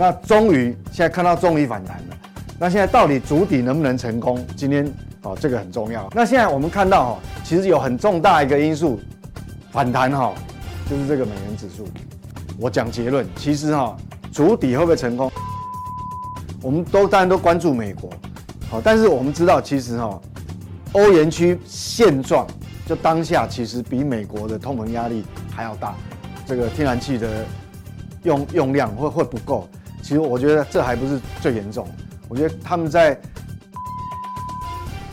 那终于现在看到终于反弹了。那现在到底主底能不能成功？今天哦，这个很重要。那现在我们看到哈，其实有很重大一个因素反弹哈，就是这个美元指数。我讲结论，其实哈，主底会不会成功？我们都当然都关注美国，好，但是我们知道其实哈，欧元区现状就当下其实比美国的通膨压力还要大，这个天然气的用用量会会不够。其实我觉得这还不是最严重，我觉得他们在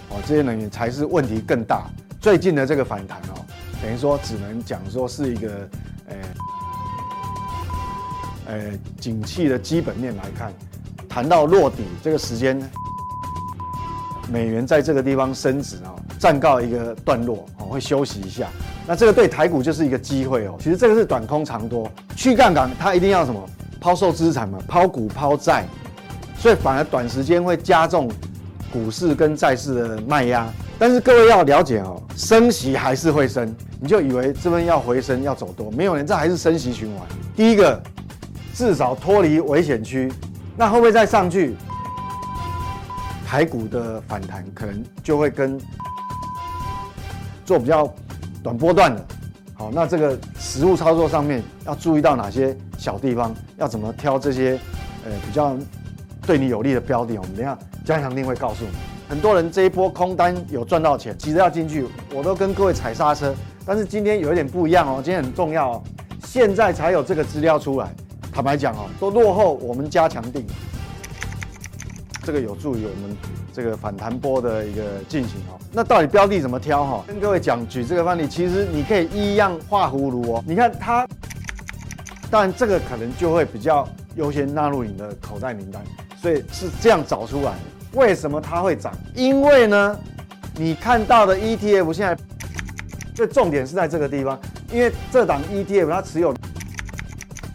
哦这些能源才是问题更大。最近的这个反弹哦，等于说只能讲说是一个呃呃景气的基本面来看。谈到落底这个时间，美元在这个地方升值啊，暂告一个段落哦，会休息一下。那这个对台股就是一个机会哦。其实这个是短空长多，去杠杆它一定要什么抛售资产嘛，抛股抛债，所以反而短时间会加重股市跟债市的卖压。但是各位要了解哦，升息还是会升，你就以为这边要回升要走多，没有人，这还是升息循环。第一个，至少脱离危险区。那会不会再上去？台股的反弹可能就会跟做比较短波段的，好，那这个实物操作上面要注意到哪些小地方？要怎么挑这些呃比较对你有利的标的？我们等下加强定会告诉你。很多人这一波空单有赚到钱，急着要进去，我都跟各位踩刹车。但是今天有一点不一样哦，今天很重要哦，现在才有这个资料出来。坦白讲哦，都落后我们加强定，这个有助于我们这个反弹波的一个进行哦。那到底标的怎么挑哈？跟各位讲，举这个范例，其实你可以一样画葫芦哦。你看它，当然这个可能就会比较优先纳入你的口袋名单，所以是这样找出来。为什么它会涨？因为呢，你看到的 ETF 现在，最重点是在这个地方，因为这档 ETF 它持有。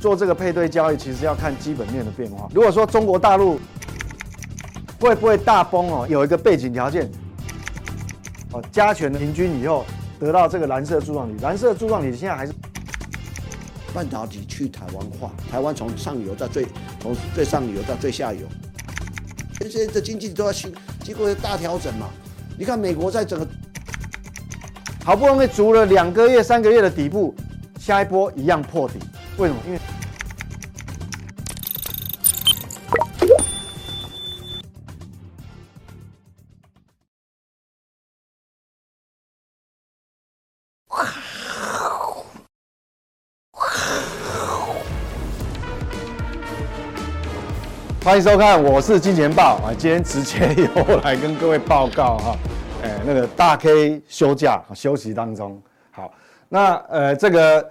做这个配对交易，其实要看基本面的变化。如果说中国大陆会不会大崩哦，有一个背景条件哦，加权的平均以后得到这个蓝色柱状体，蓝色柱状体现在还是半导体去台湾化，台湾从上游到最从最上游到最下游，这些的经济都要经经过大调整嘛。你看美国在整个好不容易足了两个月、三个月的底部，下一波一样破底。为什么？因为欢迎收看，我是金钱豹啊！今天直接由来跟各位报告哈，哎，那个大 K 休假休息当中。好，那呃这个。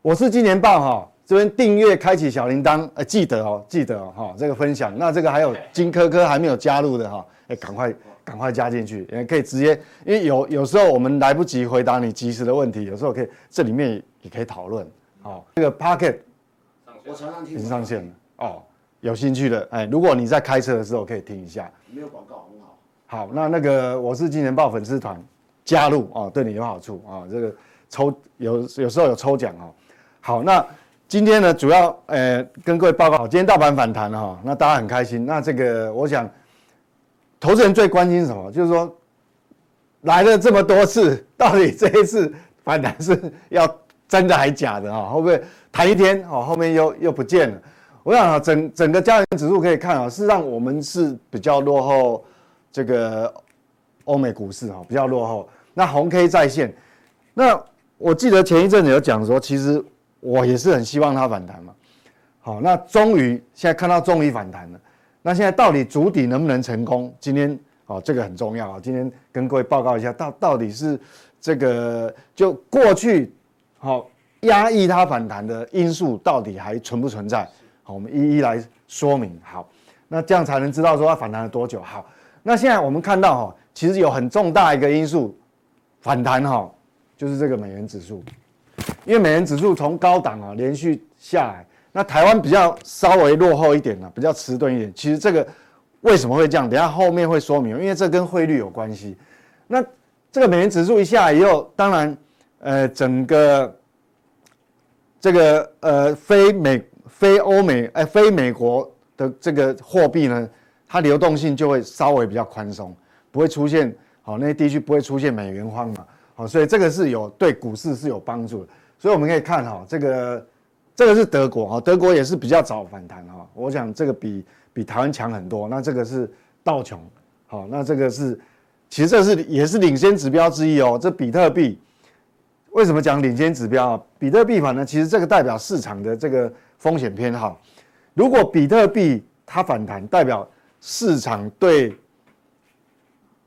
我是金钱豹哈，这边订阅开启小铃铛，呃，记得哦，记得哦，哈，这个分享。那这个还有金科科还没有加入的哈，哎，赶快赶快加进去，也可以直接，因为有有时候我们来不及回答你及时的问题，有时候可以这里面也可以讨论。好，这个 Pocket 我常常听，已经上线了哦，有兴趣的哎，如果你在开车的时候可以听一下，没有广告很好。好，那那个我是金钱豹粉丝团加入哦，对你有好处啊，这个抽有有时候有抽奖哦。好，那今天呢，主要呃跟各位报告，今天大盘反弹了哈，那大家很开心。那这个我想，投资人最关心什么？就是说来了这么多次，到底这一次反弹是要真的还假的哈？会不会弹一天哦，后面又又不见了？我想啊，整整个加权指数可以看啊，事实上我们是比较落后这个欧美股市哈，比较落后。那红 K 在线，那我记得前一阵子有讲说，其实。我也是很希望它反弹嘛，好，那终于现在看到终于反弹了，那现在到底主底能不能成功？今天哦，这个很重要啊，今天跟各位报告一下，到到底是这个就过去好压抑它反弹的因素到底还存不存在？好，我们一一来说明。好，那这样才能知道说它反弹了多久。好，那现在我们看到哈，其实有很重大一个因素反弹哈，就是这个美元指数。因为美元指数从高档啊连续下来，那台湾比较稍微落后一点呢，比较迟钝一点。其实这个为什么会这样？等下后面会说明，因为这跟汇率有关系。那这个美元指数一下以后，当然，呃，整个这个呃非美非欧美哎非美国的这个货币呢，它流动性就会稍微比较宽松，不会出现好那些地区不会出现美元荒嘛，好，所以这个是有对股市是有帮助的。所以我们可以看哈，这个这个是德国哈，德国也是比较早反弹哈，我想这个比比台湾强很多。那这个是道琼，好，那这个是其实这是也是领先指标之一哦。这比特币为什么讲领先指标啊？比特币反呢其实这个代表市场的这个风险偏好。如果比特币它反弹，代表市场对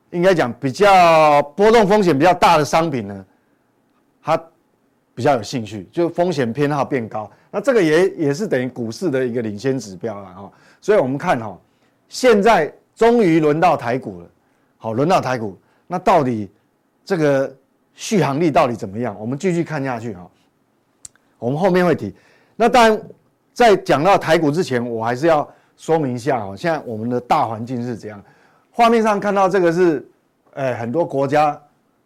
应该讲比较波动风险比较大的商品呢，它。比较有兴趣，就风险偏好变高，那这个也也是等于股市的一个领先指标了哈。所以我们看哈，现在终于轮到台股了，好，轮到台股，那到底这个续航力到底怎么样？我们继续看下去哈。我们后面会提。那当然，在讲到台股之前，我还是要说明一下哈，现在我们的大环境是怎样。画面上看到这个是，呃，很多国家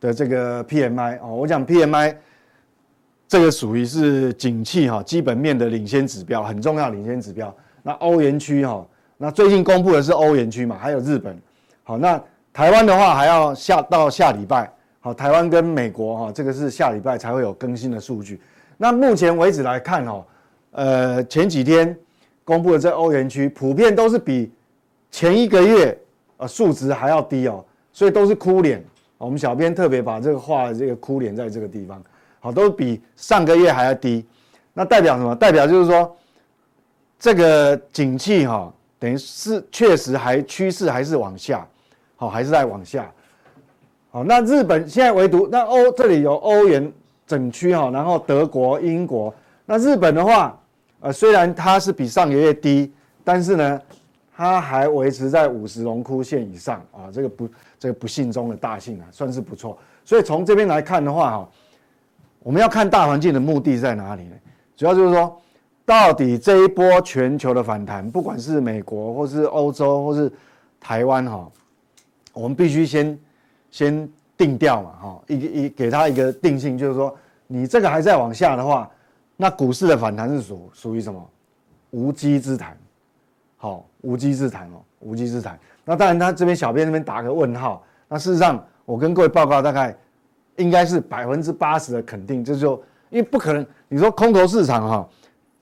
的这个 PMI 哦，我讲 PMI。这个属于是景气哈基本面的领先指标，很重要领先指标。那欧元区哈，那最近公布的是欧元区嘛，还有日本。好，那台湾的话还要下到下礼拜。好，台湾跟美国哈，这个是下礼拜才会有更新的数据。那目前为止来看哦，呃，前几天公布的这欧元区普遍都是比前一个月呃数值还要低哦，所以都是哭脸。我们小编特别把这个画这个哭脸在这个地方。好，都比上个月还要低，那代表什么？代表就是说，这个景气哈，等于是确实还趋势还是往下，好，还是在往下。好，那日本现在唯独那欧这里有欧元整区哈，然后德国、英国，那日本的话，呃，虽然它是比上个月低，但是呢，它还维持在五十荣枯线以上啊，这个不这个不幸中的大幸啊，算是不错。所以从这边来看的话哈。我们要看大环境的目的在哪里呢？主要就是说，到底这一波全球的反弹，不管是美国或是欧洲或是台湾哈，我们必须先先定调嘛哈，一一给他一个定性，就是说，你这个还在往下的话，那股市的反弹是属属于什么？无稽之谈，好，无稽之谈哦，无稽之谈。那当然，他这边小编那边打个问号。那事实上，我跟各位报告大概。应该是百分之八十的肯定，就是说，因为不可能，你说空头市场哈，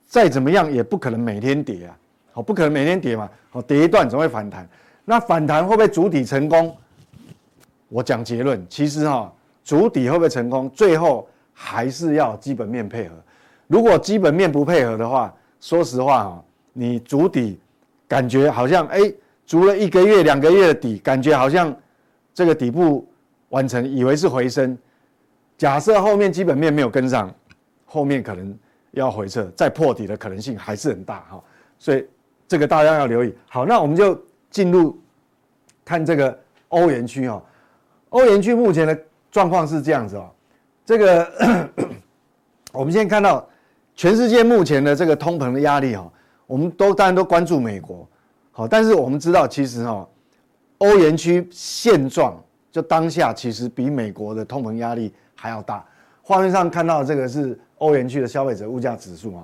再怎么样也不可能每天跌啊，好，不可能每天跌嘛，好，跌一段总会反弹，那反弹会不会筑底成功？我讲结论，其实哈，主底会不会成功，最后还是要基本面配合。如果基本面不配合的话，说实话哈，你筑底感觉好像哎，足了一个月、两个月的底，感觉好像这个底部。完成，以为是回升，假设后面基本面没有跟上，后面可能要回撤，再破底的可能性还是很大哈，所以这个大家要留意。好，那我们就进入看这个欧元区哈，欧元区目前的状况是这样子哦，这个 我们现在看到全世界目前的这个通膨的压力哈，我们都当然都关注美国，好，但是我们知道其实哈，欧元区现状。就当下其实比美国的通膨压力还要大。画面上看到这个是欧元区的消费者物价指数啊，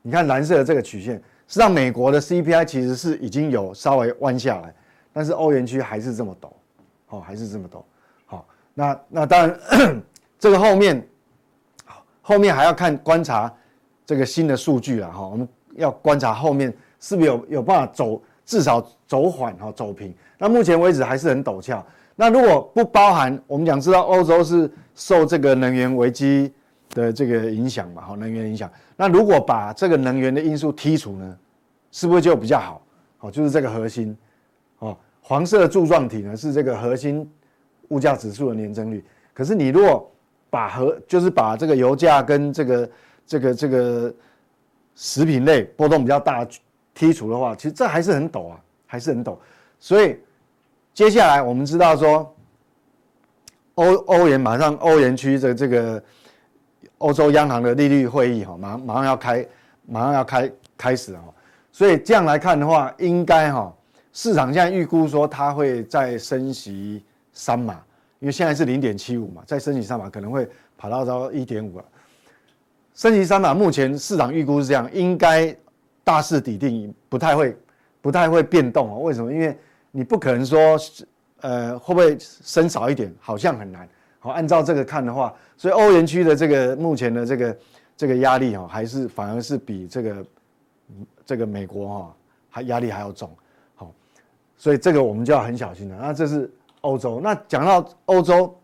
你看蓝色的这个曲线，实际上美国的 CPI 其实是已经有稍微弯下来，但是欧元区还是这么陡，哦，还是这么陡。那那当然这个后面，后面还要看观察这个新的数据了哈，我们要观察后面是不是有有办法走，至少走缓哈，走平。那目前为止还是很陡峭。那如果不包含，我们讲知道欧洲是受这个能源危机的这个影响嘛，哈，能源影响。那如果把这个能源的因素剔除呢，是不是就比较好？好，就是这个核心，哦，黄色的柱状体呢是这个核心物价指数的年增率。可是你如果把和，就是把这个油价跟这个这个这个食品类波动比较大剔除的话，其实这还是很陡啊，还是很陡，所以。接下来我们知道说，欧欧元马上欧元区的这个欧洲央行的利率会议哈，马上马上要开，马上要开开始哈，所以这样来看的话，应该哈市场现在预估说它会再升息三码，因为现在是零点七五嘛，再升级三码可能会跑到到一点五了。升级三码目前市场预估是这样，应该大势底定，不太会不太会变动哦。为什么？因为你不可能说，呃，会不会升少一点？好像很难。好，按照这个看的话，所以欧元区的这个目前的这个这个压力哈，还是反而是比这个这个美国哈还压力还要重。好，所以这个我们就要很小心了。那这是欧洲。那讲到欧洲，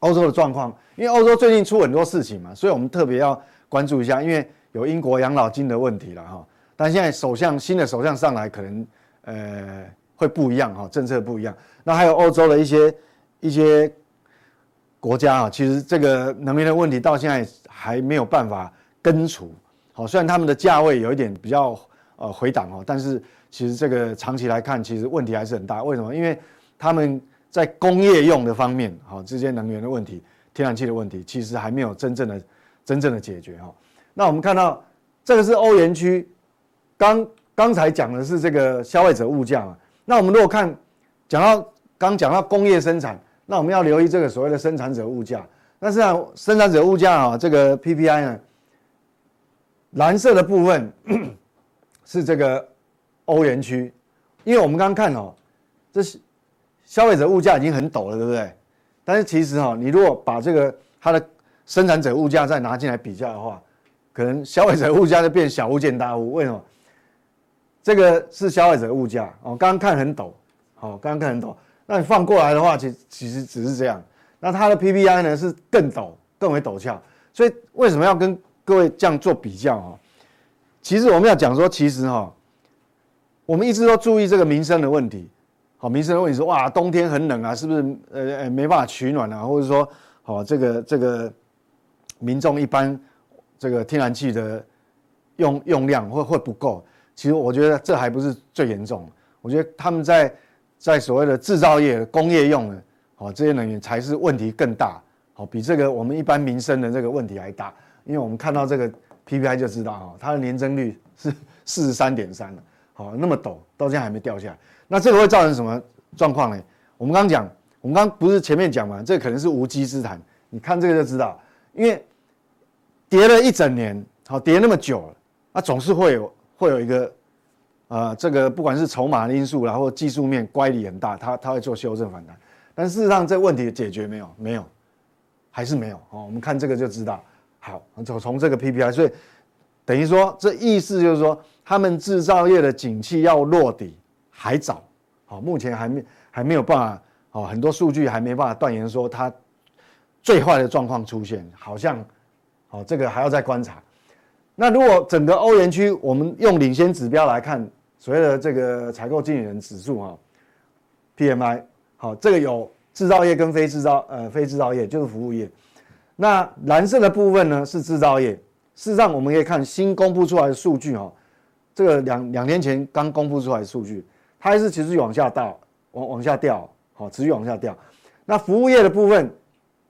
欧洲的状况，因为欧洲最近出很多事情嘛，所以我们特别要关注一下，因为有英国养老金的问题了哈。但现在首相新的首相上来，可能呃会不一样哈，政策不一样。那还有欧洲的一些一些。国家啊，其实这个能源的问题到现在还没有办法根除。好，虽然他们的价位有一点比较呃回档哦，但是其实这个长期来看，其实问题还是很大。为什么？因为他们在工业用的方面，好，这些能源的问题、天然气的问题，其实还没有真正的真正的解决哈。那我们看到这个是欧元区，刚刚才讲的是这个消费者物价嘛。那我们如果看讲到刚讲到工业生产。那我们要留意这个所谓的生产者物价。那实际上，生产者物价啊，这个 PPI 呢，蓝色的部分 是这个欧元区，因为我们刚刚看哦，这是消费者物价已经很陡了，对不对？但是其实哈，你如果把这个它的生产者物价再拿进来比较的话，可能消费者物价就变小巫见大巫。为什么？这个是消费者物价哦，刚刚看很陡，好，刚刚看很陡。那你放过来的话，其其实只是这样。那它的 PPI 呢是更陡，更为陡峭。所以为什么要跟各位这样做比较哈？其实我们要讲说，其实哈，我们一直都注意这个民生的问题。好，民生的问题说，哇，冬天很冷啊，是不是？呃呃，没办法取暖啊，或者说，好，这个这个民众一般这个天然气的用用量会会不够。其实我觉得这还不是最严重。我觉得他们在在所谓的制造业、工业用的，好，这些能源才是问题更大，好，比这个我们一般民生的这个问题还大。因为我们看到这个 PPI 就知道，哈，它的年增率是四十三点三了，好，那么陡，到现在还没掉下来。那这个会造成什么状况呢？我们刚讲，我们刚不是前面讲嘛，这可能是无稽之谈。你看这个就知道，因为跌了一整年，好，跌那么久了，那总是会有会有一个。呃，这个不管是筹码的因素，然后技术面乖离很大，它它会做修正反弹。但事实上，这问题解决没有？没有，还是没有。哦，我们看这个就知道。好，从从这个 PPI，所以等于说，这意思就是说，他们制造业的景气要落底还早。好，目前还没还没有办法。哦，很多数据还没办法断言说它最坏的状况出现，好像，哦，这个还要再观察。那如果整个欧元区，我们用领先指标来看，所谓的这个采购经理人指数啊，PMI，好，这个有制造业跟非制造，呃，非制造业就是服务业。那蓝色的部分呢是制造业。事实上，我们可以看新公布出来的数据哈，这个两两天前刚公布出来的数据，它还是持续往下掉，往往下掉，好，持续往下掉。那服务业的部分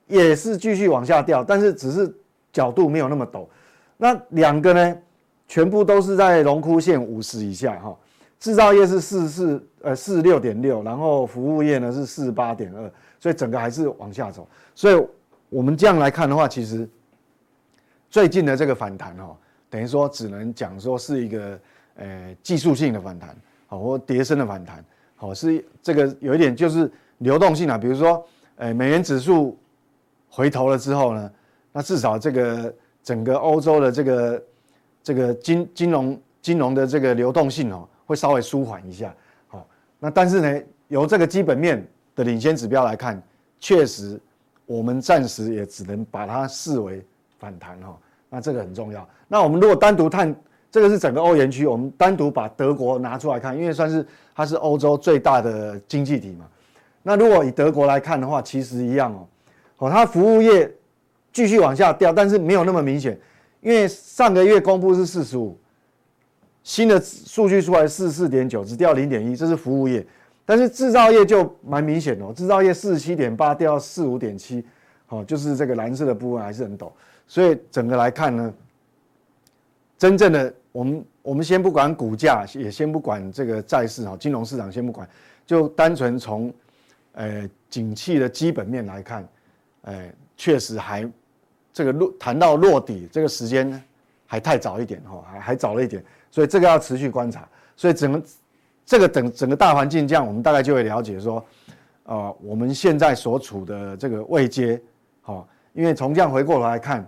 也是继续往下掉，但是只是角度没有那么陡。那两个呢，全部都是在荣枯线五十以下哈。制造业是四十四呃四十六点六，然后服务业呢是四十八点二，所以整个还是往下走。所以我们这样来看的话，其实最近的这个反弹哈，等于说只能讲说是一个呃技术性的反弹，好或跌升的反弹，好是这个有一点就是流动性啊，比如说呃美元指数回头了之后呢，那至少这个。整个欧洲的这个这个金金融金融的这个流动性哦，会稍微舒缓一下，好，那但是呢，由这个基本面的领先指标来看，确实我们暂时也只能把它视为反弹哈，那这个很重要。那我们如果单独看这个是整个欧元区，我们单独把德国拿出来看，因为算是它是欧洲最大的经济体嘛。那如果以德国来看的话，其实一样哦，哦，它服务业。继续往下掉，但是没有那么明显，因为上个月公布是四十五，新的数据出来四十四点九，只掉零点一，这是服务业，但是制造业就蛮明显哦，制造业四十七点八掉四五点七，好，就是这个蓝色的部分还是很陡，所以整个来看呢，真正的我们我们先不管股价，也先不管这个债市哈，金融市场先不管，就单纯从呃景气的基本面来看，呃确实还。这个落谈到落底，这个时间呢，还太早一点哈，还还早了一点，所以这个要持续观察。所以整个这个整整个大环境这样，我们大概就会了解说，呃，我们现在所处的这个位阶，好，因为从这样回过头来看，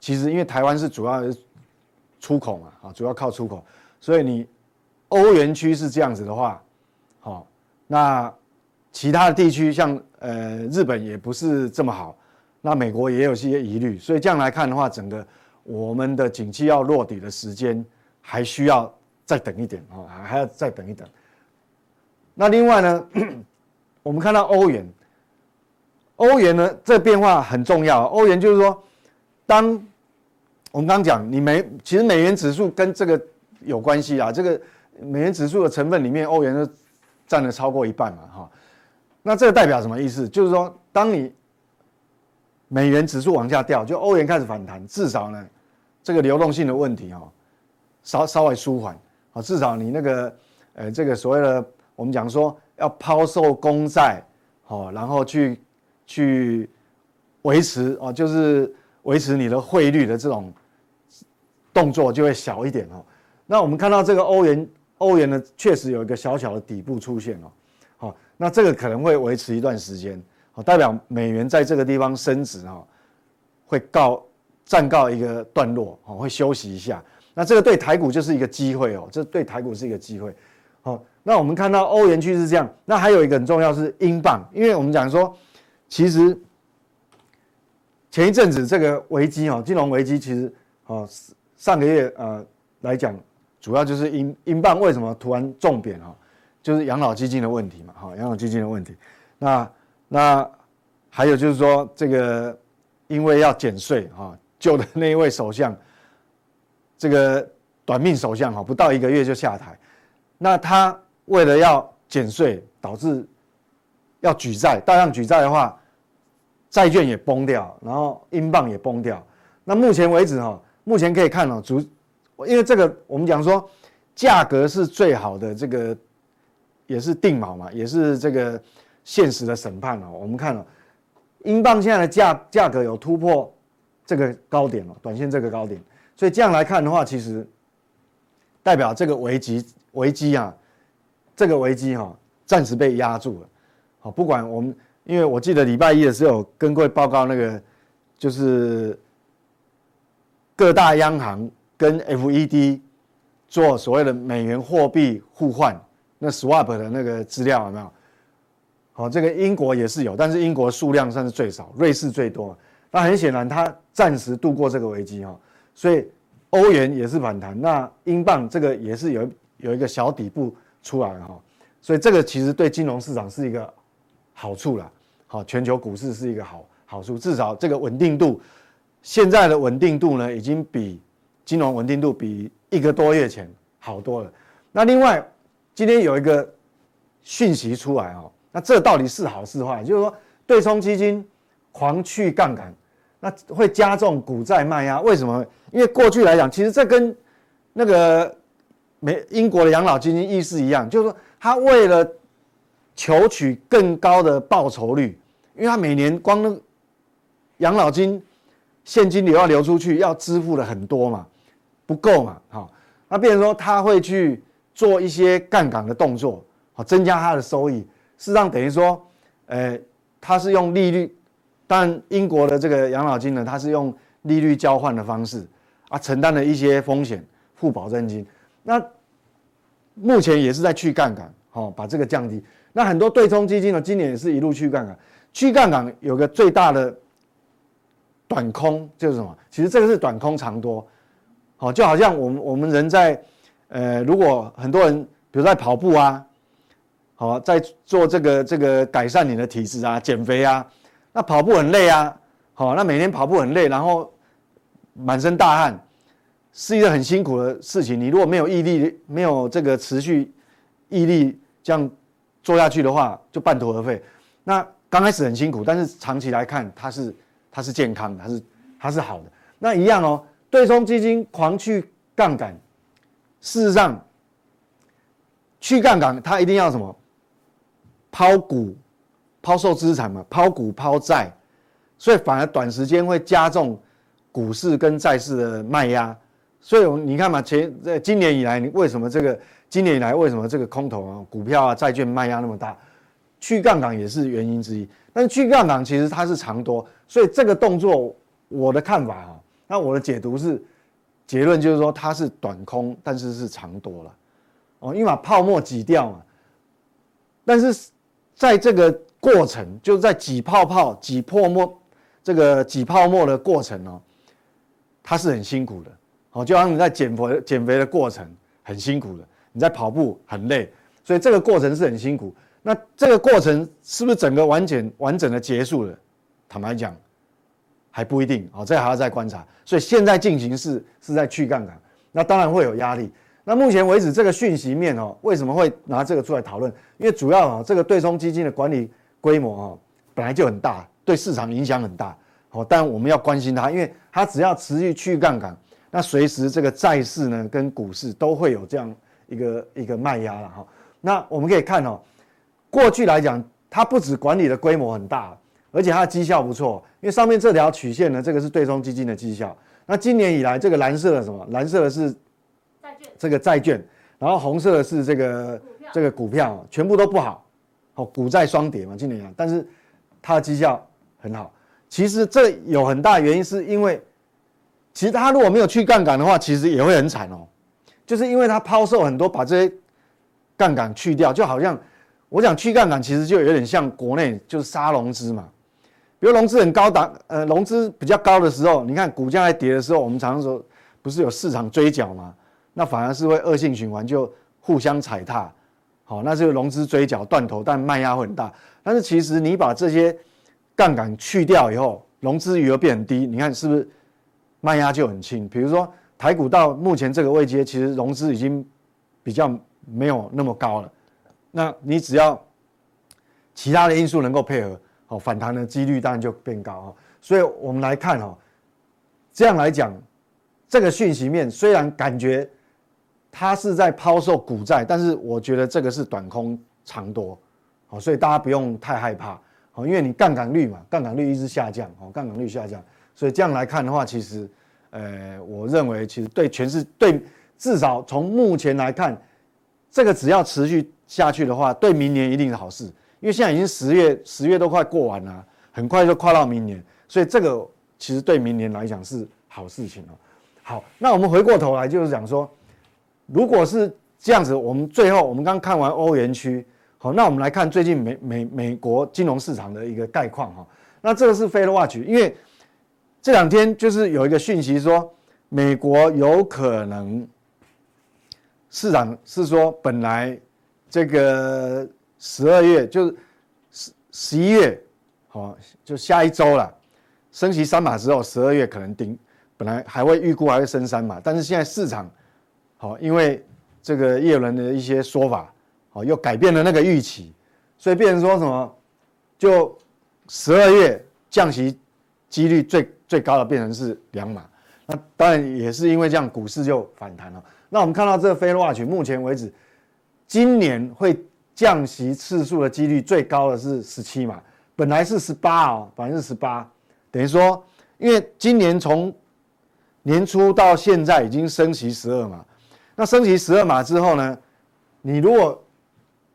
其实因为台湾是主要出口嘛，啊，主要靠出口，所以你欧元区是这样子的话，好，那其他的地区像呃日本也不是这么好，那美国也有些疑虑，所以这样来看的话，整个我们的景气要落底的时间还需要。再等一点啊，还要再等一等。那另外呢，我们看到欧元，欧元呢这变化很重要。欧元就是说，当我们刚刚讲，你美其实美元指数跟这个有关系啊。这个美元指数的成分里面，欧元都占了超过一半嘛，哈。那这个代表什么意思？就是说，当你美元指数往下掉，就欧元开始反弹，至少呢，这个流动性的问题哈，稍稍微舒缓。至少你那个，呃，这个所谓的我们讲说要抛售公债，好，然后去去维持哦，就是维持你的汇率的这种动作就会小一点哦。那我们看到这个欧元，欧元呢确实有一个小小的底部出现哦，好，那这个可能会维持一段时间，好，代表美元在这个地方升值哈，会告暂告一个段落，哦，会休息一下。那这个对台股就是一个机会哦，这对台股是一个机会。好，那我们看到欧元区是这样，那还有一个很重要是英镑，因为我们讲说，其实前一阵子这个危机哦，金融危机其实哦，上个月呃来讲，主要就是英英镑为什么突然重贬哈，就是养老基金的问题嘛，哈，养老基金的问题。那那还有就是说这个因为要减税哈，旧的那一位首相。这个短命首相哈，不到一个月就下台，那他为了要减税，导致要举债，大量举债的话，债券也崩掉，然后英镑也崩掉。那目前为止哈，目前可以看哦，主，因为这个我们讲说，价格是最好的这个，也是定锚嘛，也是这个现实的审判哦。我们看了，英镑现在的价价格有突破这个高点了，短线这个高点。所以这样来看的话，其实代表这个危机危机啊，这个危机哈，暂时被压住了。好，不管我们，因为我记得礼拜一的时候跟各位报告那个，就是各大央行跟 FED 做所谓的美元货币互换那 swap 的那个资料有没有？好，这个英国也是有，但是英国数量算是最少，瑞士最多。那很显然，它暂时度过这个危机哈。所以欧元也是反弹，那英镑这个也是有有一个小底部出来哈，所以这个其实对金融市场是一个好处了，好，全球股市是一个好好处，至少这个稳定度，现在的稳定度呢，已经比金融稳定度比一个多月前好多了。那另外今天有一个讯息出来哦，那这到底是好是坏？就是说对冲基金狂去杠杆。那会加重股债卖压，为什么？因为过去来讲，其实这跟那个美英国的养老基金意思一样，就是说他为了求取更高的报酬率，因为他每年光那养老金现金流要流出去，要支付的很多嘛，不够嘛，好，那变成说他会去做一些杠杆的动作，好，增加他的收益。事实上等于说，呃，他是用利率。但英国的这个养老金呢，它是用利率交换的方式啊，承担了一些风险，付保证金。那目前也是在去杠杆，好，把这个降低。那很多对冲基金呢，今年也是一路去杠杆。去杠杆有个最大的短空就是什么？其实这个是短空长多，好，就好像我们我们人在呃，如果很多人比如在跑步啊，好，在做这个这个改善你的体质啊，减肥啊。那跑步很累啊，好，那每天跑步很累，然后满身大汗，是一个很辛苦的事情。你如果没有毅力，没有这个持续毅力这样做下去的话，就半途而废。那刚开始很辛苦，但是长期来看，它是它是健康的，它是它是好的。那一样哦，对冲基金狂去杠杆，事实上去杠杆，它一定要什么抛股。抛售资产嘛，抛股抛债，所以反而短时间会加重股市跟债市的卖压，所以你看嘛，前在今年以来，你为什么这个今年以来为什么这个空头啊，股票啊、债券卖压那么大？去杠杆也是原因之一。但是去杠杆其实它是长多，所以这个动作我的看法啊，那我的解读是结论就是说它是短空，但是是长多了哦，因为把泡沫挤掉嘛。但是在这个过程，就是在挤泡泡、挤泡沫。这个挤泡沫的过程哦，它是很辛苦的，哦，就像你在减肥减肥的过程很辛苦的，你在跑步很累，所以这个过程是很辛苦。那这个过程是不是整个完全完整的结束了？坦白讲，还不一定，哦，这还要再观察。所以现在进行式是在去杠杆，那当然会有压力。那目前为止这个讯息面哦，为什么会拿这个出来讨论？因为主要啊，这个对冲基金的管理规模啊，本来就很大。对市场影响很大，好，但我们要关心它，因为它只要持续去杠杆，那随时这个债市呢跟股市都会有这样一个一个卖压了哈。那我们可以看哦，过去来讲，它不止管理的规模很大，而且它的绩效不错，因为上面这条曲线呢，这个是对冲基金的绩效。那今年以来，这个蓝色的什么？蓝色的是债券，这个债券，然后红色的是这个这个股票，全部都不好，好，股债双跌嘛，今年啊，但是它的绩效。很好，其实这有很大原因，是因为其实他如果没有去杠杆的话，其实也会很惨哦。就是因为他抛售很多，把这些杠杆去掉，就好像我讲去杠杆，其实就有点像国内就是杀融资嘛。比如融资很高档，呃，融资比较高的时候，你看股价在跌的时候，我们常常说不是有市场追缴吗？那反而是会恶性循环，就互相踩踏。好，那这个融资追缴断头，但卖压会很大。但是其实你把这些杠杆去掉以后，融资余额变很低，你看是不是卖压就很轻？比如说台股到目前这个位阶，其实融资已经比较没有那么高了。那你只要其他的因素能够配合，好，反弹的几率当然就变高啊。所以我们来看哈，这样来讲，这个讯息面虽然感觉它是在抛售股债，但是我觉得这个是短空长多，好，所以大家不用太害怕。哦，因为你杠杆率嘛，杠杆率一直下降，哦，杠杆率下降，所以这样来看的话，其实，呃，我认为其实对全市对至少从目前来看，这个只要持续下去的话，对明年一定是好事。因为现在已经十月，十月都快过完了，很快就跨到明年，所以这个其实对明年来讲是好事情哦。好，那我们回过头来就是讲说，如果是这样子，我们最后我们刚看完欧元区。好，那我们来看最近美美美国金融市场的一个概况哈。那这个是 Fed Watch，因为这两天就是有一个讯息说，美国有可能市场是说本来这个十二月就是十十一月，好，就下一周了，升息三码之后，十二月可能顶，本来还会预估还会升三码，但是现在市场好，因为这个叶伦的一些说法。哦，又改变了那个预期，所以变成说什么，就十二月降息几率最最高的变成是两码，那当然也是因为这样，股市就反弹了。那我们看到这个 Fed Watch，目前为止，今年会降息次数的几率最高的是十七码，本来是十八哦，百分之十八，等于说，因为今年从年初到现在已经升息十二码，那升息十二码之后呢，你如果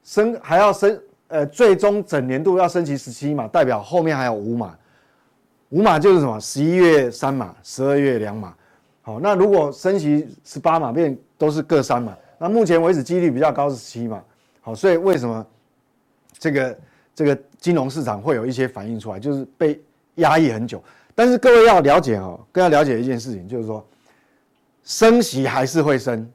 升还要升，呃，最终整年度要升息十七码，代表后面还有五码，五码就是什么？十一月三码，十二月两码。好，那如果升息十八码，变都是各三码。那目前为止几率比较高是十七嘛。好，所以为什么这个这个金融市场会有一些反应出来，就是被压抑很久。但是各位要了解哦，更要了解一件事情，就是说升息还是会升，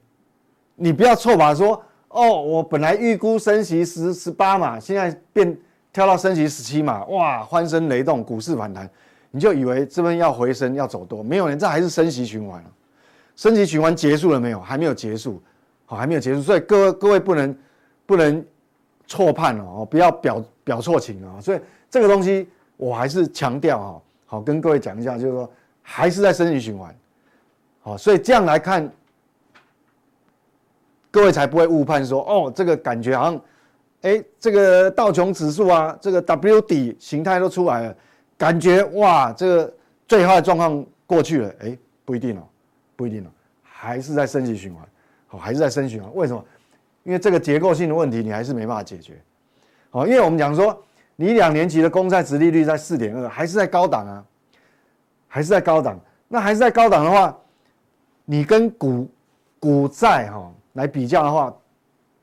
你不要错把说。哦，我本来预估升息十十八嘛，现在变跳到升息十七嘛，哇，欢声雷动，股市反弹，你就以为这边要回升要走多，没有人，这还是升息循环，升息循环结束了没有？还没有结束，好，还没有结束，所以各位各位不能不能错判了哦，不要表表错情啊，所以这个东西我还是强调哈，好，跟各位讲一下，就是说还是在升级循环，好，所以这样来看。各位才不会误判说，哦，这个感觉好像，哎，这个道琼指数啊，这个 W 底形态都出来了，感觉哇，这个最坏的状况过去了，哎，不一定哦，不一定哦，还是在升级循环，我，还是在升循环。为什么？因为这个结构性的问题你还是没办法解决，好，因为我们讲说，你两年期的公债殖利率在四点二，还是在高档啊，还是在高档。那还是在高档的话，你跟股股债哈来比较的话，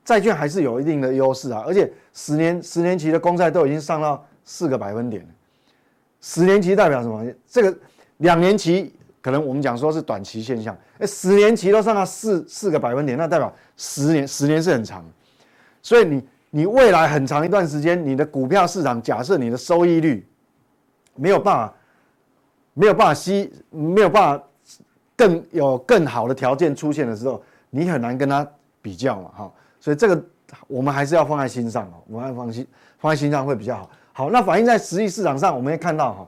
债券还是有一定的优势啊。而且十年十年期的公债都已经上到四个百分点，十年期代表什么？这个两年期可能我们讲说是短期现象，哎，十年期都上到四四个百分点，那代表十年十年是很长。所以你你未来很长一段时间，你的股票市场假设你的收益率没有办法。没有办法吸，没有办法更有更好的条件出现的时候，你很难跟他比较嘛，哈，所以这个我们还是要放在心上哦，我们要放心放在心上会比较好。好，那反映在实际市场上，我们也看到哈，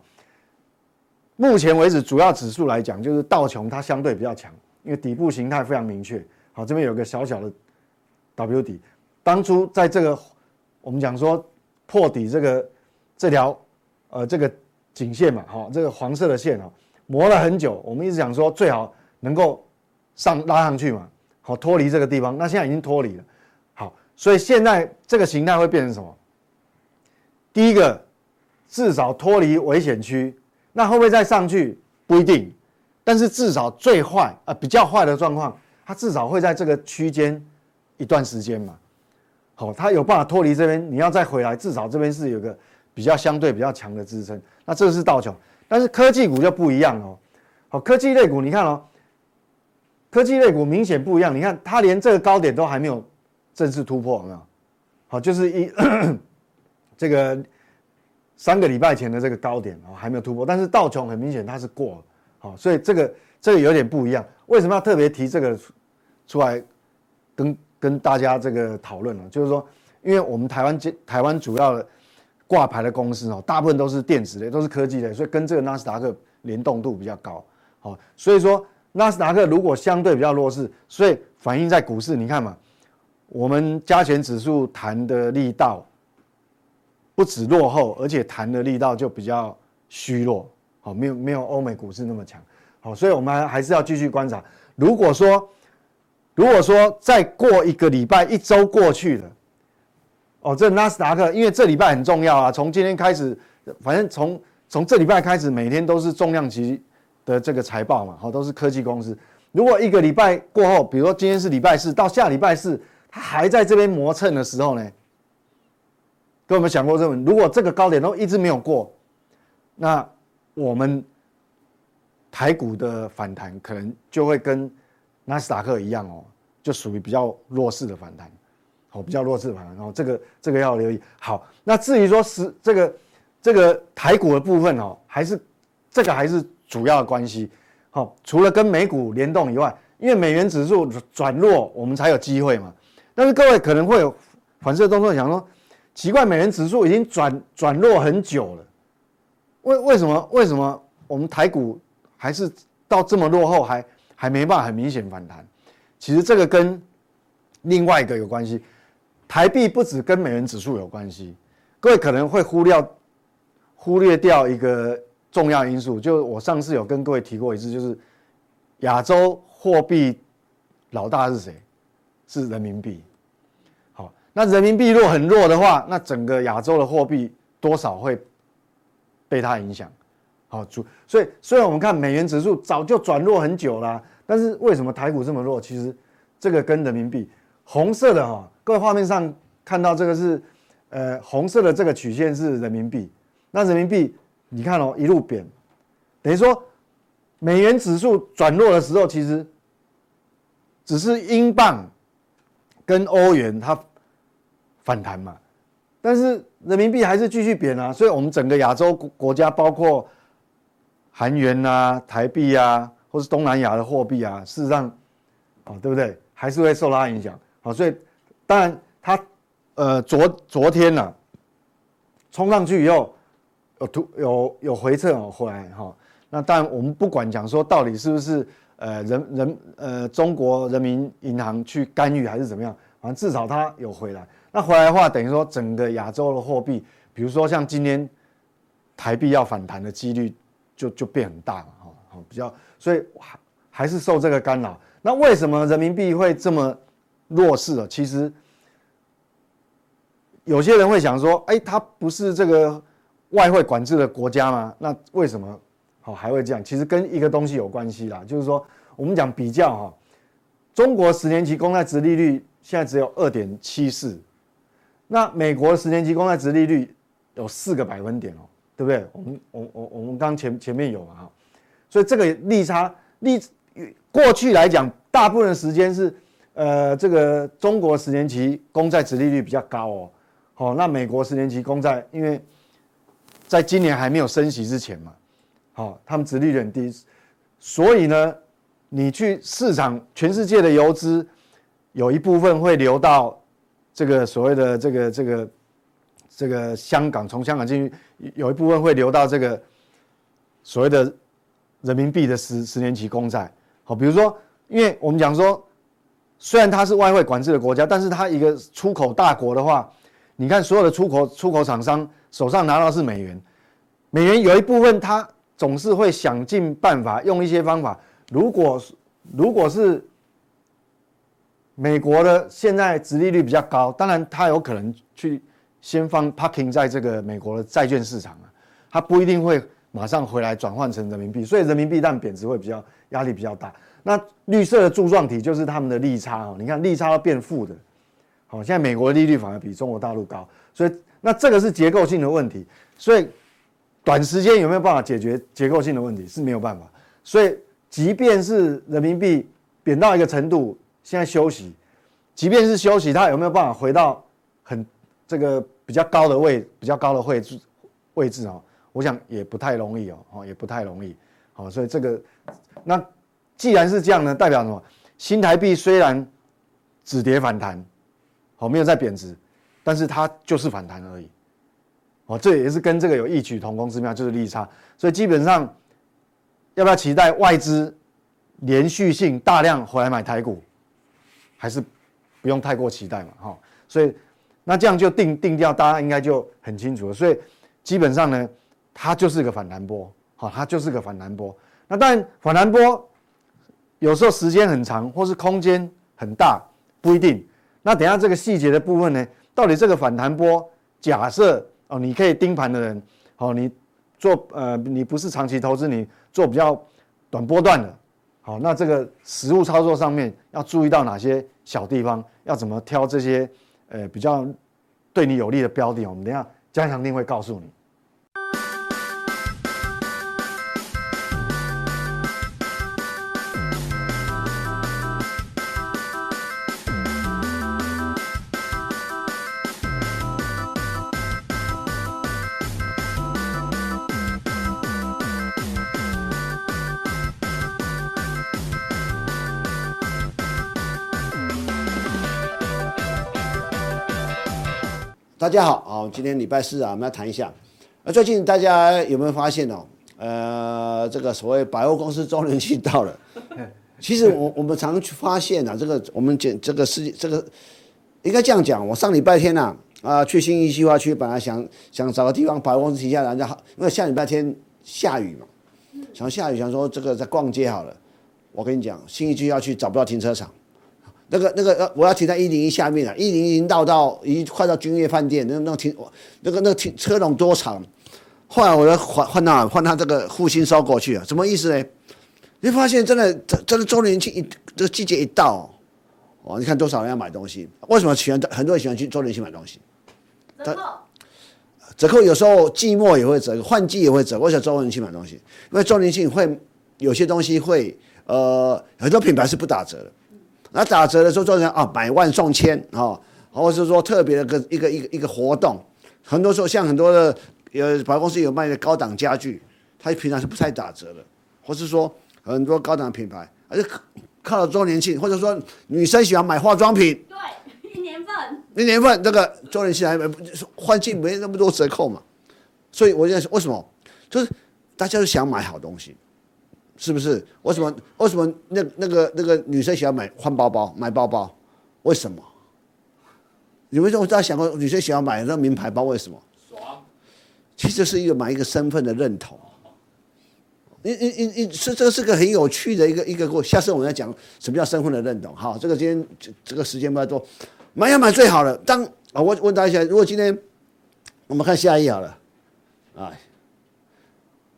目前为止主要指数来讲，就是道琼它相对比较强，因为底部形态非常明确。好，这边有个小小的 W 底，当初在这个我们讲说破底这个这条呃这个。颈线嘛，哈，这个黄色的线哦，磨了很久。我们一直讲说最好能够上拉上去嘛，好脱离这个地方。那现在已经脱离了，好，所以现在这个形态会变成什么？第一个，至少脱离危险区。那会不会再上去？不一定。但是至少最坏啊，比较坏的状况，它至少会在这个区间一段时间嘛。好，它有办法脱离这边，你要再回来，至少这边是有个比较相对比较强的支撑。那这是道琼，但是科技股就不一样哦。好，科技类股你看哦，科技类股明显不一样。你看它连这个高点都还没有正式突破，有没有？好，就是一 这个三个礼拜前的这个高点哦，还没有突破。但是道琼很明显它是过了，好，所以这个这个有点不一样。为什么要特别提这个出来跟跟大家这个讨论呢？就是说，因为我们台湾台湾主要的。挂牌的公司哦，大部分都是电子类，都是科技类，所以跟这个纳斯达克联动度比较高。好，所以说纳斯达克如果相对比较弱势，所以反映在股市，你看嘛，我们加权指数弹的力道不止落后，而且弹的力道就比较虚弱。好，没有没有欧美股市那么强。好，所以我们还是要继续观察。如果说如果说再过一个礼拜，一周过去了。哦，这纳斯达克，因为这礼拜很重要啊。从今天开始，反正从从这礼拜开始，每天都是重量级的这个财报嘛，好，都是科技公司。如果一个礼拜过后，比如说今天是礼拜四，到下礼拜四，它还在这边磨蹭的时候呢，各位有没有想过这个问？如果这个高点都一直没有过，那我们台股的反弹可能就会跟纳斯达克一样哦，就属于比较弱势的反弹。哦，比较弱势反弹，然后这个这个要留意。好，那至于说是这个这个台股的部分哦，还是这个还是主要的关系。好，除了跟美股联动以外，因为美元指数转弱，我们才有机会嘛。但是各位可能会有反射动作，想说奇怪，美元指数已经转转弱很久了，为为什么为什么我们台股还是到这么落后，还还没办法很明显反弹？其实这个跟另外一个有关系。台币不止跟美元指数有关系，各位可能会忽略忽略掉一个重要因素，就我上次有跟各位提过一次，就是亚洲货币老大是谁？是人民币。那人民币若很弱的话，那整个亚洲的货币多少会被它影响。好，主所以虽然我们看美元指数早就转弱很久了，但是为什么台股这么弱？其实这个跟人民币红色的哈。各位画面上看到这个是，呃，红色的这个曲线是人民币，那人民币你看哦，一路贬，等于说美元指数转弱的时候，其实只是英镑跟欧元它反弹嘛，但是人民币还是继续贬啊，所以我们整个亚洲国家，包括韩元啊、台币啊，或是东南亚的货币啊，事实上，哦，对不对？还是会受它影响，好，所以。当然，它呃昨昨天呢、啊，冲上去以后有突有有回撤哦回来哈。那当然我们不管讲说到底是不是呃人人呃中国人民银行去干预还是怎么样，反正至少它有回来。那回来的话，等于说整个亚洲的货币，比如说像今天台币要反弹的几率就就变很大了哈。好，比较所以还还是受这个干扰。那为什么人民币会这么弱势啊？其实有些人会想说，哎，它不是这个外汇管制的国家吗？那为什么好还会这样？其实跟一个东西有关系啦，就是说我们讲比较哈，中国十年期公债值利率现在只有二点七四，那美国十年期公债殖利率有四个百分点哦，对不对？我们我我我们刚前前面有嘛哈，所以这个利差利过去来讲，大部分时间是呃这个中国十年期公债殖利率比较高哦。好，那美国十年期公债，因为在今年还没有升息之前嘛，好，他们殖利率很低，所以呢，你去市场，全世界的游资有一部分会流到这个所谓的这个这个这个香港，从香港进去，有一部分会流到这个所谓的人民币的十十年期公债。好，比如说，因为我们讲说，虽然它是外汇管制的国家，但是它一个出口大国的话。你看，所有的出口出口厂商手上拿到是美元，美元有一部分，它总是会想尽办法用一些方法。如果如果是美国的现在殖利率比较高，当然它有可能去先放 parking 在这个美国的债券市场啊，它不一定会马上回来转换成人民币，所以人民币但贬值会比较压力比较大。那绿色的柱状体就是他们的利差哦，你看利差要变负的。好，现在美国的利率反而比中国大陆高，所以那这个是结构性的问题，所以短时间有没有办法解决结构性的问题是没有办法，所以即便是人民币贬到一个程度，现在休息，即便是休息，它有没有办法回到很这个比较高的位，比较高的位置位置哦？我想也不太容易哦，哦也不太容易，好，所以这个那既然是这样呢，代表什么？新台币虽然止跌反弹。好，没有在贬值，但是它就是反弹而已。哦，这也是跟这个有异曲同工之妙，就是利差。所以基本上，要不要期待外资连续性大量回来买台股，还是不用太过期待嘛？哈，所以那这样就定定掉，大家应该就很清楚了。所以基本上呢，它就是个反弹波，好，它就是个反弹波。那但，反弹波有时候时间很长，或是空间很大，不一定。那等下这个细节的部分呢，到底这个反弹波，假设哦，你可以盯盘的人，好，你做呃，你不是长期投资，你做比较短波段的，好，那这个实物操作上面要注意到哪些小地方，要怎么挑这些呃比较对你有利的标的，我们等下加强定会告诉你。大家好啊，今天礼拜四啊，我们要谈一下。那最近大家有没有发现哦？呃，这个所谓百货公司周年庆到了。其实我我们常常去发现啊，这个我们讲这个世界这个应该这样讲。我上礼拜天呐啊，啊，去新义计划区，本来想想找个地方百货公司停下来，然后因为下礼拜天下雨嘛，想下雨想说这个在逛街好了。我跟你讲，新义区要去找不到停车场。那个那个呃，我要停在一零一下面了，一零一已经到到已经快到君悦饭店，那那停那个那个停车龙多长？后来我要换换到换到这个复兴烧过去啊，什么意思呢？你发现真的真的周年庆一这个季节一到，哦，你看多少人要买东西？为什么喜欢很多人喜欢去周年庆买东西？折扣，折扣有时候季末也会折，换季也会折。为什么周年庆买东西？因为周年庆会有些东西会呃很多品牌是不打折的。那打折的时候做成啊，百万送千啊，或者是说特别的个一个一个一个活动，很多时候像很多的呃百货公司有卖的高档家具，它平常是不太打折的，或是说很多高档品牌，而且靠了周年庆，或者说女生喜欢买化妆品，对，一年份，一年份这个周年庆还没换季没那么多折扣嘛，所以我就为什么？就是大家都想买好东西。是不是？为什么？为什么那那个那个女生喜欢买换包包、买包包？为什么？你们有大家想过女生喜欢买那名牌包？为什么？爽。其实是一个买一个身份的认同。你你你你是这是个很有趣的一个一个过，下次我们再讲什么叫身份的认同。好，这个今天这这个时间不太多，买要买最好的。当啊，我问大家，如果今天我们看下一页好了，啊，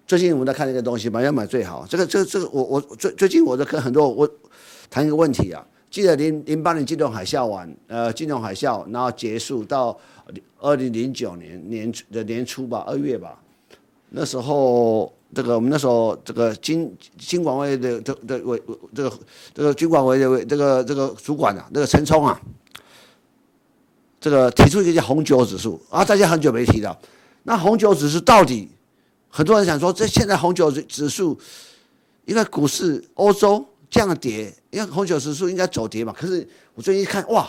最近我们在看一个东西，买要买最好。这个这个这个我我最最近我在跟很多我谈一个问题啊，记得零零八年金融海啸完，呃，金融海啸然后结束到二零零九年年的年初吧，二月吧，那时候。这个我们那时候这个金金管会的的的委这个这个金管会的委这个这个主管啊，那个陈冲啊，这个提出一个叫红酒指数啊，大家很久没提到。那红酒指数到底，很多人想说，这现在红酒指数，因为股市欧洲降跌，因为红酒指数应该走跌嘛。可是我最近一看，哇，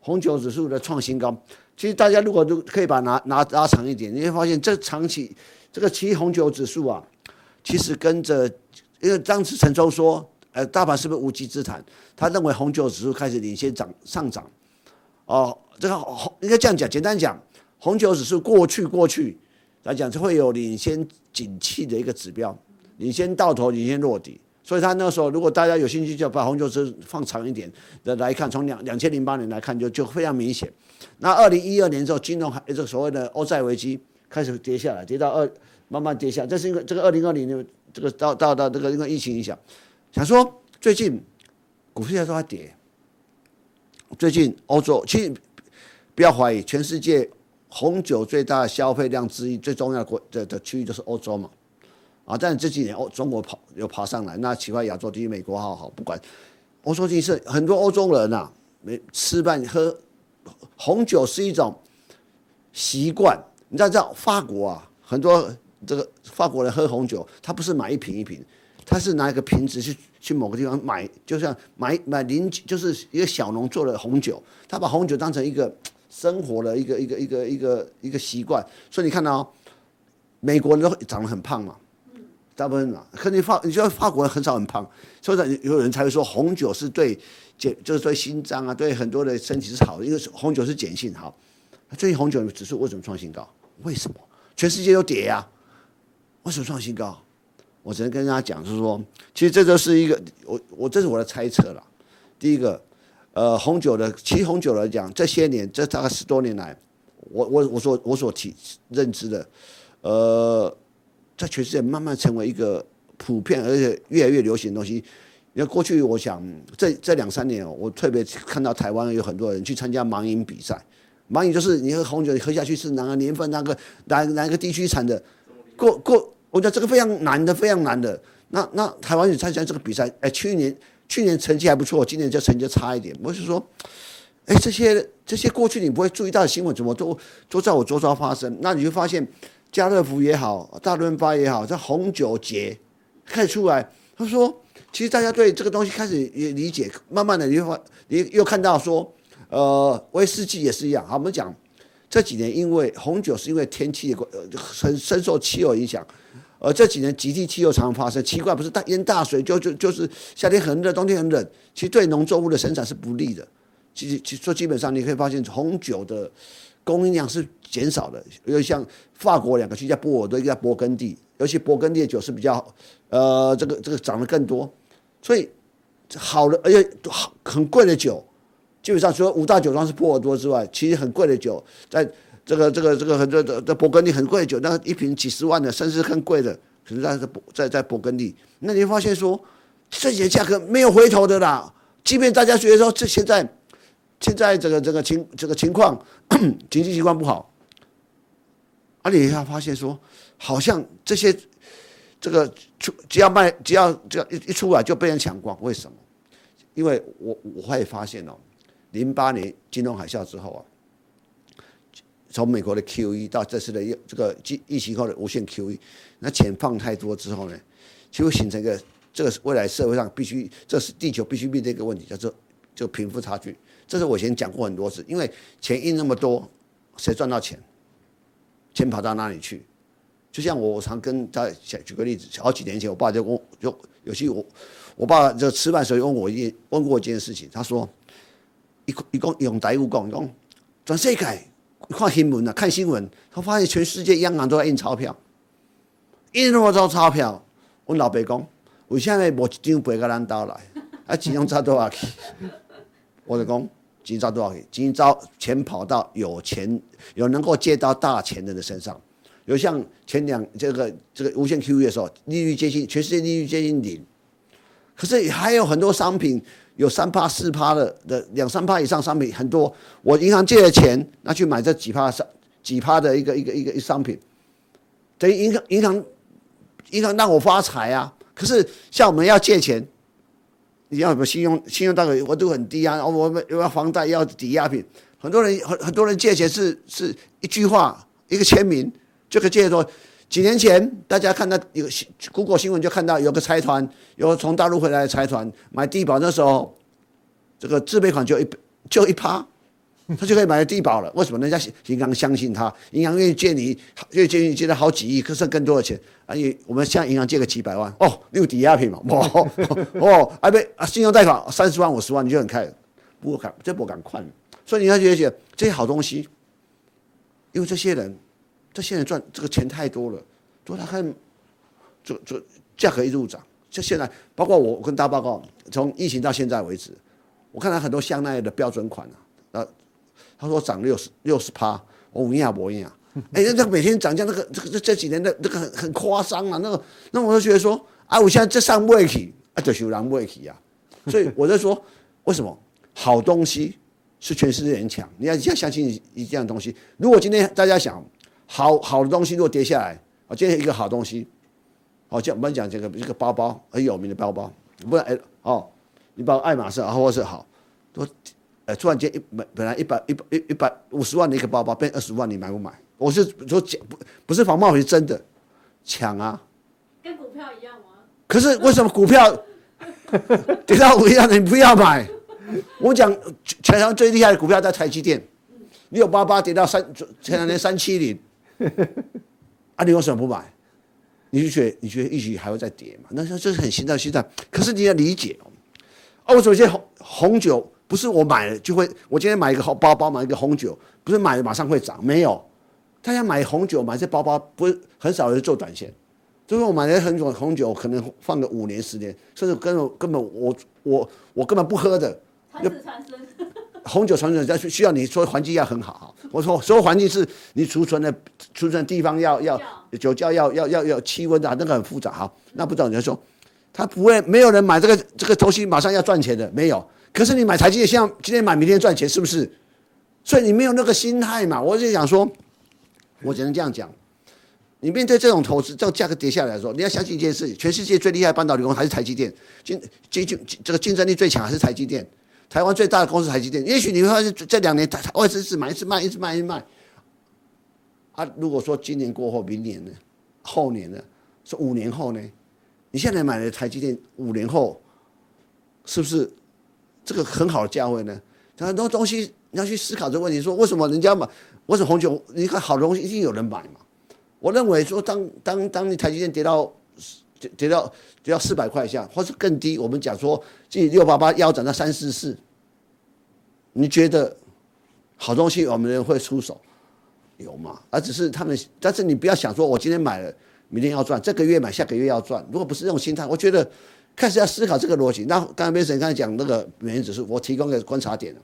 红酒指数的创新高。其实大家如果都可以把它拿拿拉长一点，你会发现这长期这个期红酒指数啊。其实跟着，因为当时陈冲说，呃，大盘是不是无稽之谈？他认为红酒指数开始领先涨上涨，哦，这个红应该这样讲，简单讲，红酒指数过去过去来讲就会有领先景气的一个指标，领先到头，领先落底。所以他那时候，如果大家有兴趣，就把红酒指数放长一点的来看，从两两千零八年来看就，就非常明显。那二零一二年之后，金融海这所谓的欧债危机开始跌下来，跌到二。慢慢跌下，这是因为这个二零二零年这个到到到这个因为疫情影响，想说最近股市都在跌。最近欧洲其实不要怀疑，全世界红酒最大的消费量之一、最重要的国的的区域就是欧洲嘛。啊，但这几年欧中国跑又爬上来，那奇怪亚洲第一美国好好不管，欧洲地区很多欧洲人呐，没吃饭喝红酒是一种习惯。你知道，在法国啊，很多。这个法国人喝红酒，他不是买一瓶一瓶，他是拿一个瓶子去去某个地方买，就像买买零，就是一个小农做的红酒，他把红酒当成一个生活的一个一个一个一个一个习惯。所以你看到、哦、美国人都长得很胖嘛，大部分嘛，可你法你觉得法国人很少很胖，所以有人才会说红酒是对减，就是对心脏啊，对很多的身体是好的，因为红酒是碱性好。最近红酒指数为什么创新高？为什么？全世界都跌呀、啊？为什么创新高？我只能跟大家讲，就是说，其实这就是一个我我这是我的猜测了。第一个，呃，红酒的，其实红酒来讲，这些年这大概十多年来，我我我所我所提认知的，呃，在全世界慢慢成为一个普遍而且越来越流行的东西。因为过去我想这这两三年，我特别看到台湾有很多人去参加盲饮比赛，盲饮就是你喝红酒，你喝下去是哪个年份、哪个哪哪个地区产的，过过。我觉得这个非常难的，非常难的。那那台湾也参加这个比赛，哎，去年去年成绩还不错，今年就成绩差一点。我是说，哎，这些这些过去你不会注意到的新闻，怎么都都在我周遭发生？那你就发现，家乐福也好，大润发也好，这红酒节开始出来。他说，其实大家对这个东西开始也理解，慢慢的你会发，你又看到说，呃，威士忌也是一样。好，我们讲这几年，因为红酒是因为天气的呃很深受气候影响。而这几年极地气候常常发生，奇怪不是大淹大水，就就就是夏天很热，冬天很冷，其实对农作物的生产是不利的。其实其实说基本上你可以发现，红酒的供应量是减少的。因为像法国两个区，一个波尔多，一个勃艮第，尤其勃艮第的酒是比较呃这个这个涨得更多。所以好的而且好很贵的酒，基本上除了五大酒庄是波尔多之外，其实很贵的酒在。这个这个这个很多的的勃艮第很贵的酒，那一瓶几十万的，甚至更贵的，可是在在在勃艮第，那你会发现说，这些价格没有回头的啦。即便大家觉得说这现在现在这个这个情这个情况经济情况不好，而你要发现说，好像这些这个出只要卖只要只要一一出来就被人抢光，为什么？因为我我会发现哦，零八年金融海啸之后啊。从美国的 QE 到这次的这个疫疫情后的无限 QE，那钱放太多之后呢，就会形成一个这个未来社会上必须，这是地球必须面对一个问题，叫做就贫富差距。这是我以前讲过很多次，因为钱印那么多，谁赚到钱？钱跑到哪里去？就像我常跟大家举个例子，好几年前我爸就问，就有些我我爸就吃饭时候问我一问过一件事情，他说一一共用台语讲，一共全世界。看新闻啊，看新闻，他发现全世界央行都在印钞票，印那么多钞票，我老爸讲，为什么无一张赔到咱兜来？啊，钱用走多少去？我就讲，钱走多少去？钱走钱跑到有钱有能够借到大钱的人的身上。有像前两这个这个无限 QE 的时候，利率接近全世界利率接近零，可是还有很多商品有三趴四趴的的两三趴以上商品很多，我银行借的钱拿去买这几趴商几趴的一个一个一个商品，等于银行银行银行让我发财啊！可是像我们要借钱，你要什么信用信用大概额度很低啊，我们又要房贷要抵押品，很多人很很多人借钱是是一句话一个签名。就可以借着说，几年前大家看到有个 Google 新闻，就看到有个财团，有从大陆回来的财团买地保，那时候这个自备款就一就一趴，他就可以买地保了。为什么？人家银行相信他，银行愿意借你，愿意借你借了好几亿，可是更多的钱。而且我们向银行借个几百万，哦，你有抵押品嘛？哦哦，还没啊，信用贷款三十万五十万你就很开，不敢这不敢看。所以你要觉得这些好东西，因为这些人。这现在赚这个钱太多了，所以他看，这这价格一路涨。就现在，包括我跟大家报告，从疫情到现在为止，我看到很多香奈儿的标准款啊，他说涨六十六十趴，我无影无影。哎，那个每天涨价，那个这个这这几年的那个很很夸张啊，那个那我就觉得说，啊，我现在这上不起，啊，就是有人不起啊。所以我在说，为什么好东西是全世界人抢？你要你要相信一这样东西。如果今天大家想。好好的东西如果跌下来，啊，今天一个好东西，好，像我们讲这个一个包包很有名的包包，不然哎哦，你包爱马仕啊，或者是好，都呃突然间一本本来一百一百一一百五十万的一个包包变二十万，你买不买？我是说讲不不是仿冒，是真的抢啊，跟股票一样吗？可是为什么股票 跌到五一样的你不要买？我讲全场最厉害的股票在台积电，六八八跌到三前两年三七零。啊，你为什么不买？你就觉得你觉得一直还会再跌嘛？那这是很心态心态。可是你要理解哦，我首先红红酒不是我买了就会，我今天买一个红包包，买一个红酒，不是买了马上会涨，没有。大家买红酒买这包包，不是很少人做短线。就是我买了很多红酒，可能放个五年十年，甚至根本根本我我我根本不喝的。红酒传承，但是需要你说环境要很好哈。我说所有环境是你储存的储存地方要要酒窖要要要要气温的，那个很复杂哈。那不知道你就说，他不会没有人买这个这个东西马上要赚钱的没有。可是你买台积电，像今天买明天赚钱是不是？所以你没有那个心态嘛。我就想说，我只能这样讲。你面对这种投资，这种价格跌下来的时候，你要相信一件事：全世界最厉害半导体公司还是台积电，竞竞竞这个竞争力最强还是台积电。台湾最大的公司台积电，也许你会发现这两年外资是买，一直卖，一直卖，一直卖。啊，如果说今年过后，明年呢，后年呢，是五年后呢？你现在买的台积电，五年后是不是这个很好的价位呢？很多东西你要去思考这个问题，说为什么人家买？为什么红酒？你看好的东西一定有人买嘛？我认为说，当当当你台积电跌到跌到跌到四百块以下，或是更低，我们讲说。即六八八腰斩到三四四，你觉得好东西我们人会出手有吗？而只是他们，但是你不要想说，我今天买了，明天要赚，这个月买，下个月要赚。如果不是这种心态，我觉得开始要思考这个逻辑。那刚才 Vincent 刚才讲那个美元指数，我提供个观察点，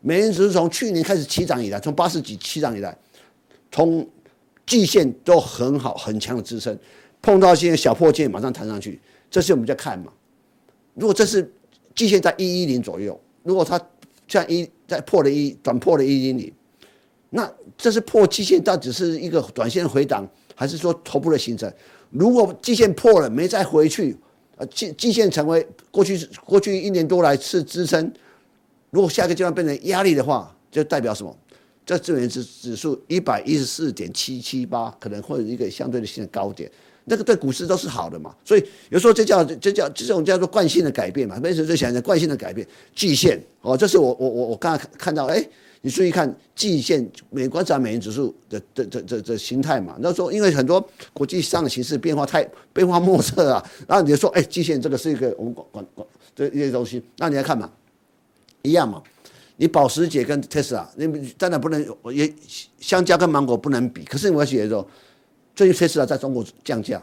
美元指数从去年开始起涨以来，从八十几起涨以来，从季线都很好很强的支撑，碰到现在小破线马上弹上去，这是我们在看嘛。如果这是季线在一一零左右，如果它像一在破了一短破了一一零，那这是破季线，到底是一个短线回档，还是说头部的形成？如果季线破了没再回去，呃季季线成为过去过去一年多来是支撑，如果下一个阶段变成压力的话，就代表什么？这资源指指数一百一十四点七七八可能会有一个相对的新的高点。那个对股市都是好的嘛，所以有时候这叫这叫这种叫做惯性的改变嘛，为什么最想讲惯性的改变？季线哦，这是我我我我刚才看到，哎，你注意看季线，美观察美元指数的的的的的形态嘛。那时候因为很多国际上的形势变化太变化莫测啊，然后你就说，哎，季线这个是一个我们管管管这一些东西，那你来看嘛，一样嘛。你保时捷跟特斯拉，你当然不能也香蕉跟芒果不能比，可是我写的时候。最近特斯拉在中国降价，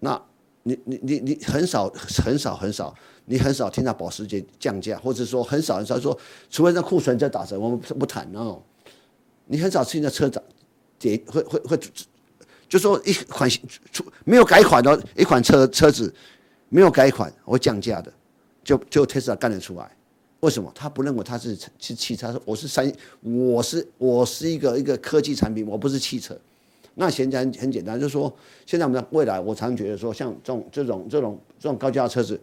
那你你你你很少很少很少，你很少听到保时捷降价，或者说很少很少说，除非那库存在打折，我们不谈哦。你很少听到车涨跌会会会，就说一款出没有改款的一款车车子没有改款会降价的，就就特斯拉干得出来。为什么？他不认为他是是汽车，我是三，我是我是一个一个科技产品，我不是汽车。那现在很很简单，就是说，现在我们的未来，我常觉得说，像这种这种这种这种高价车子，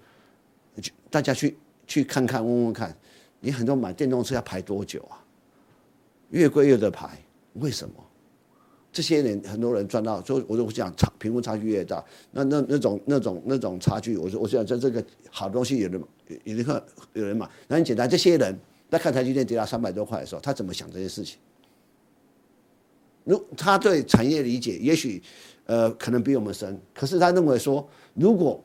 大家去去看看问问看，你很多买电动车要排多久啊？越贵越得排，为什么？这些年很多人赚到，所以我就讲差贫富差距越大，那那那种那种那种差距，我说我想在这个好东西有人有人看有人买，那很简单，这些人在看台积电跌到三百多块的时候，他怎么想这些事情？如他对产业理解，也许呃可能比我们深，可是他认为说，如果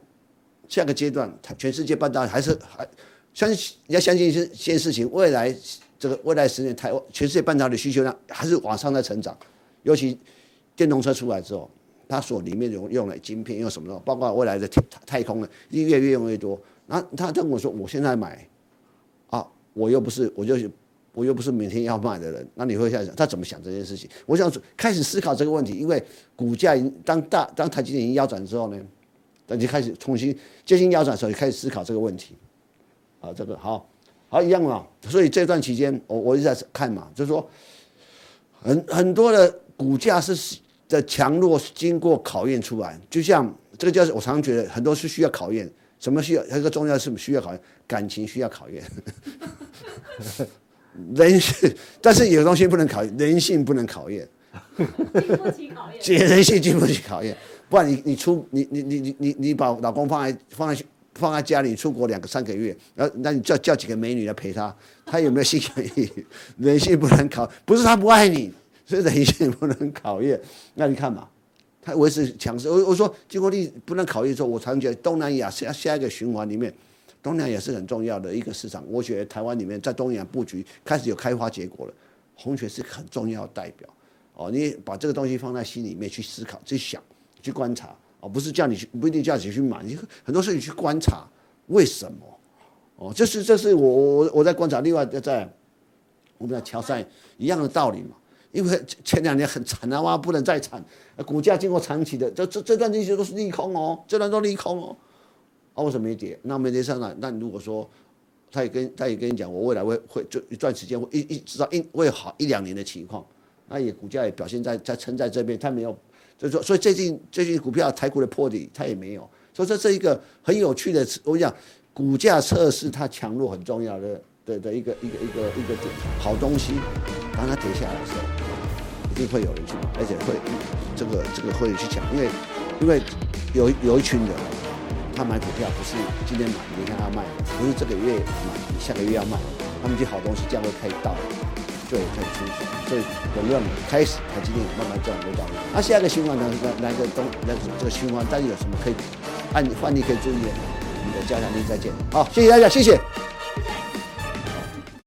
下个阶段，他全世界半导体还是还相信要相信一件事情，未来这个未来十年台湾全世界半导体需求量还是往上在成长。尤其电动车出来之后，它所里面用用的晶片用什么的，包括未来的太太空的，越越用越多。那他跟我说，我现在买，啊，我又不是，我就我又不是每天要卖的人。那你会想想，他怎么想这件事情？我想开始思考这个问题，因为股价已经当大当台积电已经腰斩之后呢，那就开始重新接近腰斩的时候，就开始思考这个问题。啊，这个好，好一样嘛。所以这段期间，我我一直在看嘛，就是说很很多的。股价是的强弱是经过考验出来，就像这个叫我常常觉得很多是需要考验，什么需要？一个重要是需要考验，感情需要考验，人性，但是有东西不能考验，人性不能考验，经不起考验，人性经不起考验，不然你你出你你你你你你把老公放在放在放在家里出国两个三个月，然后那你叫叫几个美女来陪他，他有没有性可以？人性不能考，不是他不爱你。所以人性不能考验，那你看嘛，他维持强势。我我说经过历不能考验之后，我常觉得东南亚下下一个循环里面，东南亚也是很重要的一个市场。我觉得台湾里面在东南亚布局开始有开花结果了，鸿泉是很重要代表。哦，你把这个东西放在心里面去思考、去想、去观察。哦，不是叫你去，不一定叫你去买，你很多事情去观察为什么。哦，这是这是我我我在观察。另外在我们的乔山一样的道理嘛。因为前两年很惨啊，哇，不能再惨，股价经过长期的，这这这段这些都是利空哦，这段都利空哦，啊，为什么没跌？那没跌上来，那你如果说，他也跟他也跟你讲，我未来会会就一段时间会一一直到一会好一两年的情况，那也股价也表现在在撑在这边，他没有，就是说，所以最近最近股票台股的破底，他也没有，所以这是一个很有趣的，我讲股价测试它强弱很重要的。的的一个一个一个一个点，好东西，当它跌下来的时候，一定会有人去买，而且会这个这个会去抢，因为因为有有一群人，他买股票不是今天买，明天要卖，不是这个月买，下个月要卖，他们就好东西价位可以到了，就可以出手，所以我们开始他今天慢慢赚回到了。那下一个循环呢？来来个东来这个循环，大家有什么可以按换你可以注意的？你的加强力再见，好，谢谢大家，谢谢。